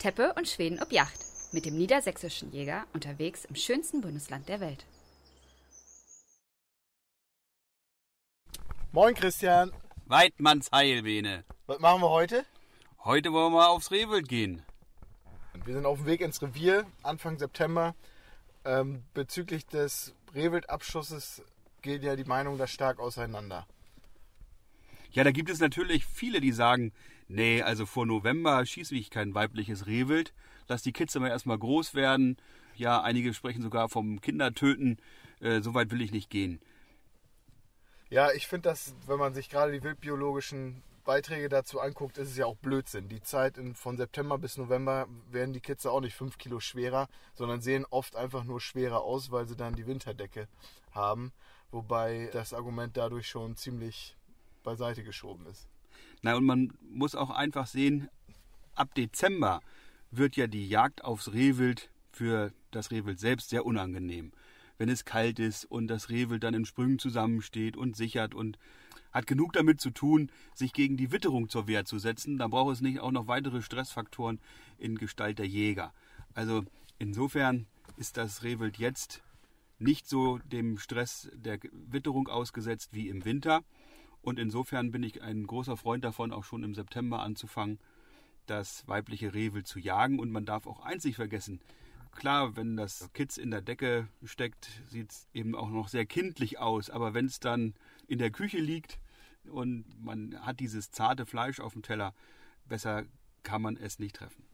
Teppe und Schweden ob Yacht mit dem niedersächsischen Jäger unterwegs im schönsten Bundesland der Welt. Moin Christian. Weidmanns Heilbene. Was machen wir heute? Heute wollen wir aufs Rehwild gehen. Wir sind auf dem Weg ins Revier Anfang September. Ähm, bezüglich des Rehwildabschusses geht ja die Meinung da stark auseinander. Ja, da gibt es natürlich viele, die sagen, nee, also vor November schieße ich kein weibliches Rehwild. Lass die Kids immer erstmal groß werden. Ja, einige sprechen sogar vom Kindertöten. Äh, so weit will ich nicht gehen. Ja, ich finde das, wenn man sich gerade die wildbiologischen Beiträge dazu anguckt, ist es ja auch Blödsinn. Die Zeit in, von September bis November werden die Kids auch nicht 5 Kilo schwerer, sondern sehen oft einfach nur schwerer aus, weil sie dann die Winterdecke haben. Wobei das Argument dadurch schon ziemlich beiseite geschoben ist. Na, und man muss auch einfach sehen, ab Dezember wird ja die Jagd aufs Rehwild für das Rehwild selbst sehr unangenehm. Wenn es kalt ist und das Rehwild dann in Sprüngen zusammensteht und sichert und hat genug damit zu tun, sich gegen die Witterung zur Wehr zu setzen, dann braucht es nicht auch noch weitere Stressfaktoren in Gestalt der Jäger. Also insofern ist das Rehwild jetzt nicht so dem Stress der Witterung ausgesetzt wie im Winter. Und insofern bin ich ein großer Freund davon, auch schon im September anzufangen, das weibliche Rehwild zu jagen. Und man darf auch eins nicht vergessen. Klar, wenn das Kitz in der Decke steckt, sieht es eben auch noch sehr kindlich aus. Aber wenn es dann in der Küche liegt und man hat dieses zarte Fleisch auf dem Teller, besser kann man es nicht treffen.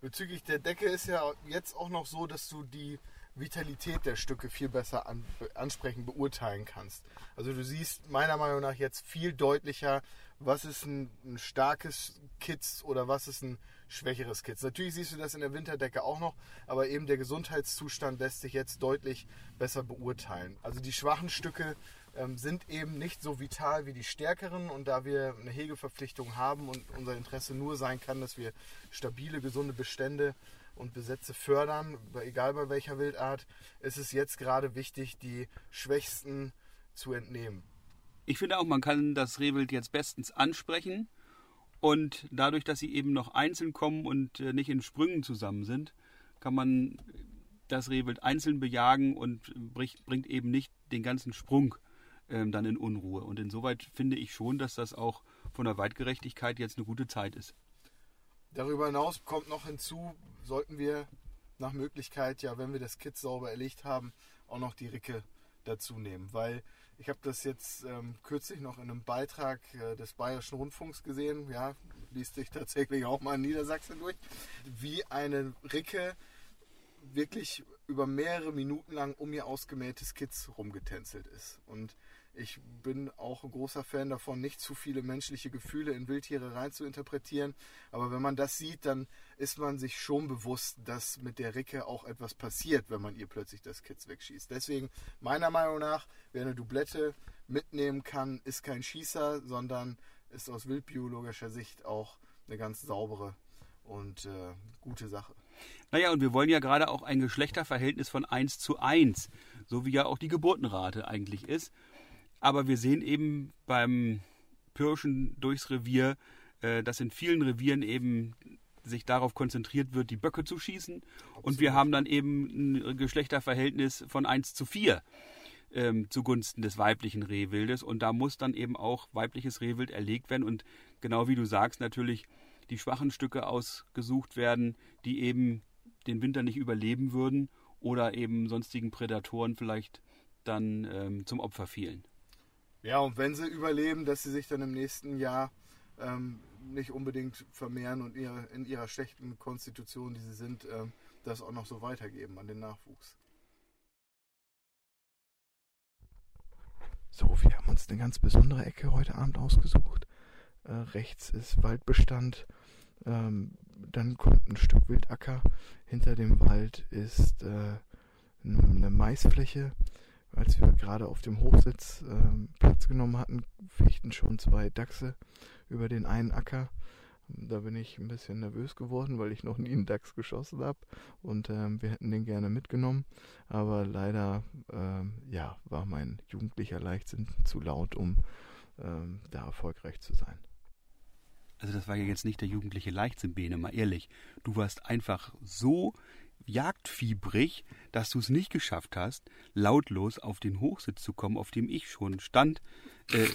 Bezüglich der Decke ist ja jetzt auch noch so, dass du die Vitalität der Stücke viel besser an, ansprechend beurteilen kannst. Also du siehst meiner Meinung nach jetzt viel deutlicher, was ist ein, ein, starkes Kitz oder was ist ein schwächeres Kitz. Natürlich siehst du das in der Winterdecke auch noch, aber eben der Gesundheitszustand lässt sich jetzt deutlich besser beurteilen. Also die schwachen Stücke ähm, sind eben nicht so vital wie die stärkeren und da wir eine Hegeverpflichtung haben und unser Interesse nur sein kann, dass wir stabile, gesunde Bestände und Besätze fördern, egal bei welcher Wildart, ist es jetzt gerade wichtig, die Schwächsten zu entnehmen. Ich finde auch, man kann das Rehwild jetzt bestens ansprechen und dadurch, dass sie eben noch einzeln kommen und äh, nicht in Sprüngen zusammen sind, kann man das Rehwild einzeln bejagen und bringt eben nicht den ganzen Sprung ähm, dann in Unruhe. Und insoweit finde ich schon, dass das auch von der Weitgerechtigkeit jetzt eine gute Zeit ist. Darüber hinaus kommt noch hinzu, sollten wir nach Möglichkeit, ja, wenn wir das Kit sauber erlegt haben, auch noch die Ricke dazu nehmen. Weil ich habe das jetzt ähm, kürzlich noch in einem Beitrag äh, des Bayerischen Rundfunks gesehen, ja, liest sich tatsächlich auch mal in Niedersachsen durch, wie eine Ricke wirklich über mehrere Minuten lang um ihr ausgemähtes Kitz rumgetänzelt ist. Und ich bin auch ein großer Fan davon, nicht zu viele menschliche Gefühle in Wildtiere rein zu interpretieren. Aber wenn man das sieht, dann ist man sich schon bewusst, dass mit der Ricke auch etwas passiert, wenn man ihr plötzlich das Kitz wegschießt. Deswegen, meiner Meinung nach, wer eine Doublette mitnehmen kann, ist kein Schießer, sondern ist aus wildbiologischer Sicht auch eine ganz saubere und äh, gute Sache. Naja, und wir wollen ja gerade auch ein Geschlechterverhältnis von 1 zu 1, so wie ja auch die Geburtenrate eigentlich ist. Aber wir sehen eben beim Pirschen durchs Revier, äh, dass in vielen Revieren eben sich darauf konzentriert wird, die Böcke zu schießen. Absolut. Und wir haben dann eben ein Geschlechterverhältnis von 1 zu 4 ähm, zugunsten des weiblichen Rehwildes. Und da muss dann eben auch weibliches Rehwild erlegt werden. Und genau wie du sagst, natürlich die schwachen Stücke ausgesucht werden, die eben den Winter nicht überleben würden oder eben sonstigen Prädatoren vielleicht dann ähm, zum Opfer fielen. Ja, und wenn sie überleben, dass sie sich dann im nächsten Jahr ähm, nicht unbedingt vermehren und ihre, in ihrer schlechten Konstitution, die sie sind, ähm, das auch noch so weitergeben an den Nachwuchs. So, wir haben uns eine ganz besondere Ecke heute Abend ausgesucht. Äh, rechts ist Waldbestand, ähm, dann kommt ein Stück Wildacker. Hinter dem Wald ist äh, eine Maisfläche als wir gerade auf dem Hochsitz äh, Platz genommen hatten, fichten schon zwei Dachse über den einen Acker. Da bin ich ein bisschen nervös geworden, weil ich noch nie einen Dachs geschossen habe und ähm, wir hätten den gerne mitgenommen. Aber leider ähm, ja, war mein jugendlicher Leichtsinn zu laut, um ähm, da erfolgreich zu sein. Also das war ja jetzt nicht der jugendliche Leichtsinn, Bene, mal ehrlich. Du warst einfach so jagdfiebrig, dass du es nicht geschafft hast, lautlos auf den Hochsitz zu kommen, auf dem ich schon stand, äh,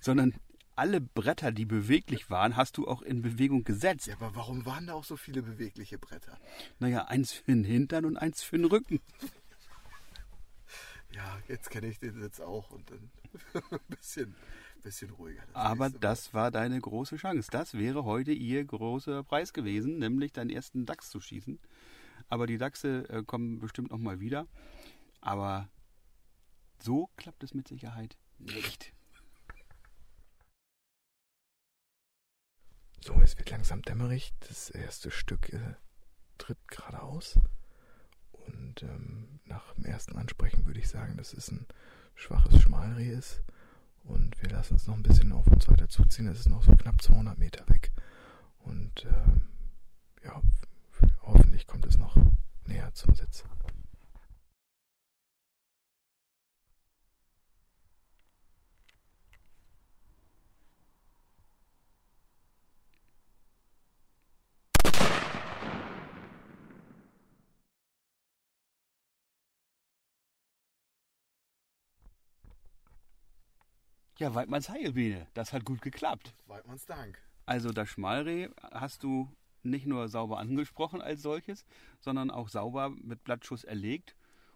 sondern alle Bretter, die beweglich waren, hast du auch in Bewegung gesetzt. Ja, aber warum waren da auch so viele bewegliche Bretter? Naja, eins für den Hintern und eins für den Rücken. Ja, jetzt kenne ich den Sitz auch und dann ein bisschen, bisschen ruhiger. Das Aber das war deine große Chance. Das wäre heute ihr großer Preis gewesen, nämlich deinen ersten Dachs zu schießen. Aber die Dachse äh, kommen bestimmt noch mal wieder. Aber so klappt es mit Sicherheit nicht. So, es wird langsam dämmerig. Das erste Stück äh, tritt geradeaus. Und ähm, nach dem ersten Ansprechen würde ich sagen, dass es ein schwaches Schmalreh ist. Und wir lassen uns noch ein bisschen auf uns weiter zuziehen. Es ist noch so knapp 200 Meter weg. Und ähm, ja, hoffentlich kommt es noch näher zum Sitz. Ja, Weidmanns Heilbiene, das hat gut geklappt. Weidmanns Dank. Also das Schmalreh hast du nicht nur sauber angesprochen als solches, sondern auch sauber mit Blattschuss erlegt.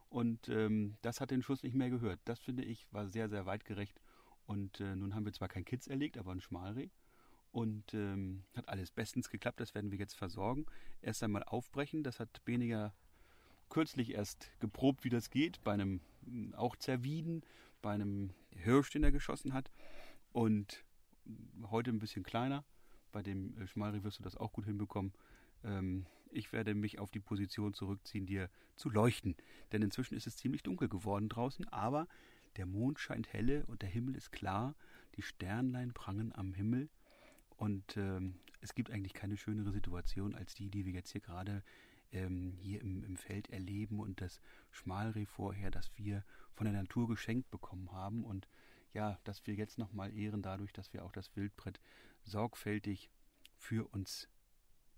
Und ähm, das hat den Schuss nicht mehr gehört. Das finde ich war sehr, sehr weitgerecht. Und äh, nun haben wir zwar kein Kitz erlegt, aber ein Schmalreh. Und ähm, hat alles bestens geklappt. Das werden wir jetzt versorgen. Erst einmal aufbrechen. Das hat Beniger kürzlich erst geprobt, wie das geht. Bei einem auch Zerwieden, bei einem Hirsch, den er geschossen hat. Und heute ein bisschen kleiner. Bei dem äh, Schmalreh wirst du das auch gut hinbekommen. Ähm, ich werde mich auf die Position zurückziehen, dir zu leuchten. Denn inzwischen ist es ziemlich dunkel geworden draußen, aber der Mond scheint helle und der Himmel ist klar. Die Sternlein prangen am Himmel. Und ähm, es gibt eigentlich keine schönere Situation als die, die wir jetzt hier gerade ähm, hier im, im Feld erleben und das Schmalreh vorher, das wir von der Natur geschenkt bekommen haben. Und ja, dass wir jetzt nochmal ehren dadurch, dass wir auch das Wildbrett sorgfältig für uns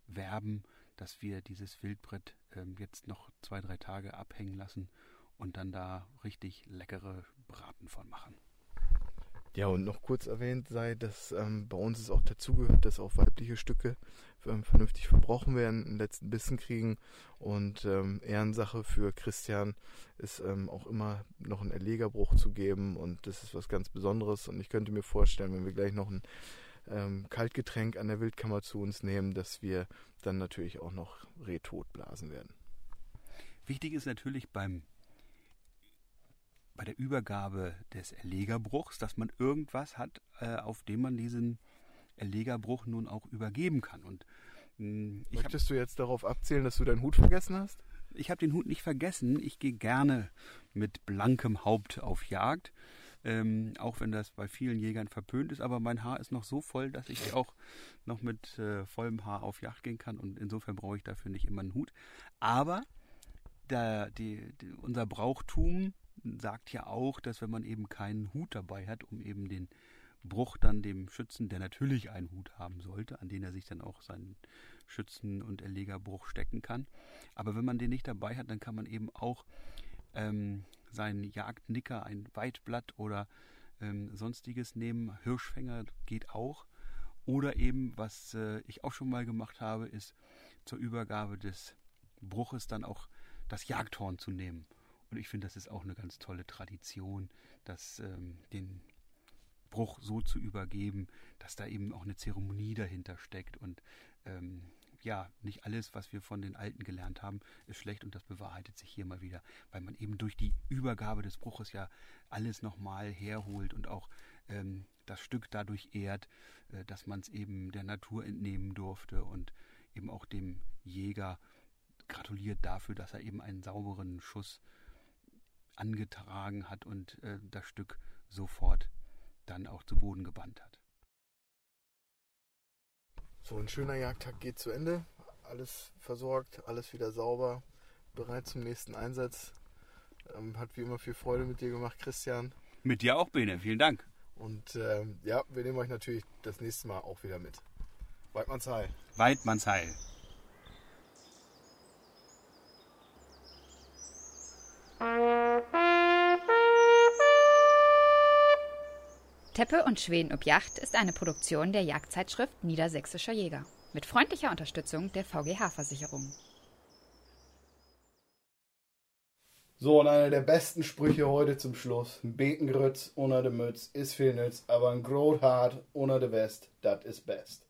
werben, dass wir dieses Wildbrett ähm, jetzt noch zwei, drei Tage abhängen lassen und dann da richtig leckere Braten von machen. Ja, und noch kurz erwähnt sei, dass ähm, bei uns es auch dazugehört, dass auch weibliche Stücke ähm, vernünftig verbrochen werden, einen letzten Bissen kriegen. Und ähm, Ehrensache für Christian ist ähm, auch immer noch einen Erlegerbruch zu geben. Und das ist was ganz Besonderes. Und ich könnte mir vorstellen, wenn wir gleich noch ein ähm, Kaltgetränk an der Wildkammer zu uns nehmen, dass wir dann natürlich auch noch Reh totblasen werden. Wichtig ist natürlich beim bei der Übergabe des Erlegerbruchs, dass man irgendwas hat, äh, auf dem man diesen Erlegerbruch nun auch übergeben kann. Und mh, ich habe Möchtest du jetzt darauf abzählen, dass du deinen Hut vergessen hast? ich hab den Hut nicht vergessen. Ich gehe gerne mit blankem Haupt auf Jagd. Ähm, auch wenn das bei vielen Jägern verpönt ist, aber mein Haar ist noch so voll, dass ich auch noch mit äh, vollem Haar auf Jagd gehen kann und insofern brauche ich dafür nicht immer einen Hut. Aber der, die, die, unser Brauchtum sagt ja auch, dass wenn man eben keinen Hut dabei hat, um eben den Bruch dann dem Schützen, der natürlich einen Hut haben sollte, an den er sich dann auch seinen Schützen- und Erlegerbruch stecken kann. Aber wenn man den nicht dabei hat, dann kann man eben auch ähm, seinen Jagdnicker, ein Weitblatt oder ähm, sonstiges nehmen. Hirschfänger geht auch. Oder eben, was äh, ich auch schon mal gemacht habe, ist zur Übergabe des Bruches dann auch das Jagdhorn zu nehmen. Und ich finde, das ist auch eine ganz tolle Tradition, dass ähm, den Bruch so zu übergeben, dass da eben auch eine Zeremonie dahinter steckt. Und ähm, ja, nicht alles, was wir von den Alten gelernt haben, ist schlecht und das bewahrheitet sich hier mal wieder, weil man eben durch die Übergabe des Bruches ja alles nochmal herholt und auch ähm, das Stück dadurch ehrt, äh, dass man es eben der Natur entnehmen durfte und eben auch dem Jäger gratuliert dafür, dass er eben einen sauberen Schuss angetragen hat und äh, das Stück sofort dann auch zu Boden gebannt hat. So, ein schöner Jagdtag geht zu Ende. Alles versorgt, alles wieder sauber, bereit zum nächsten Einsatz. Ähm, hat wie immer viel Freude mit dir gemacht, Christian. Mit dir auch, Bene, vielen Dank. Und ähm, ja, wir nehmen euch natürlich das nächste Mal auch wieder mit. Weidmanns Heil. Teppe und Schweden ob Yacht ist eine Produktion der Jagdzeitschrift Niedersächsischer Jäger mit freundlicher Unterstützung der VGH-Versicherung. So, und einer der besten Sprüche heute zum Schluss. Ein Betengrütz ohne de Mütz ist viel nütz, aber ein Grothart ohne de West, das ist best.